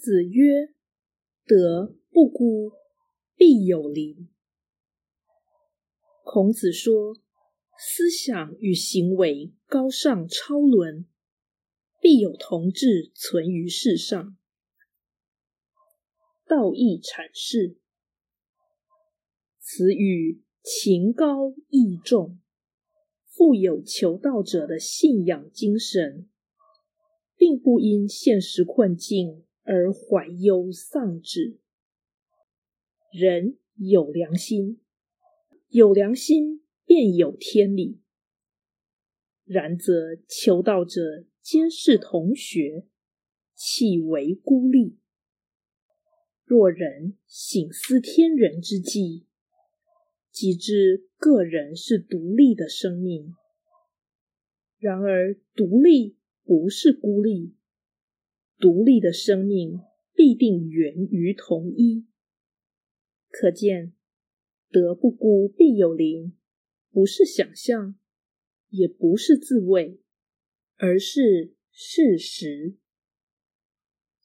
子曰：“德不孤，必有邻。”孔子说，思想与行为高尚超伦，必有同志存于世上。道义阐释，此语情高义重，富有求道者的信仰精神，并不因现实困境而怀忧丧志。人有良心，有良心便有天理。然则求道者皆是同学，岂为孤立？若人省思天人之际，即知个人是独立的生命。然而，独立不是孤立，独立的生命必定源于同一。可见，德不孤，必有邻，不是想象，也不是自卫，而是事实。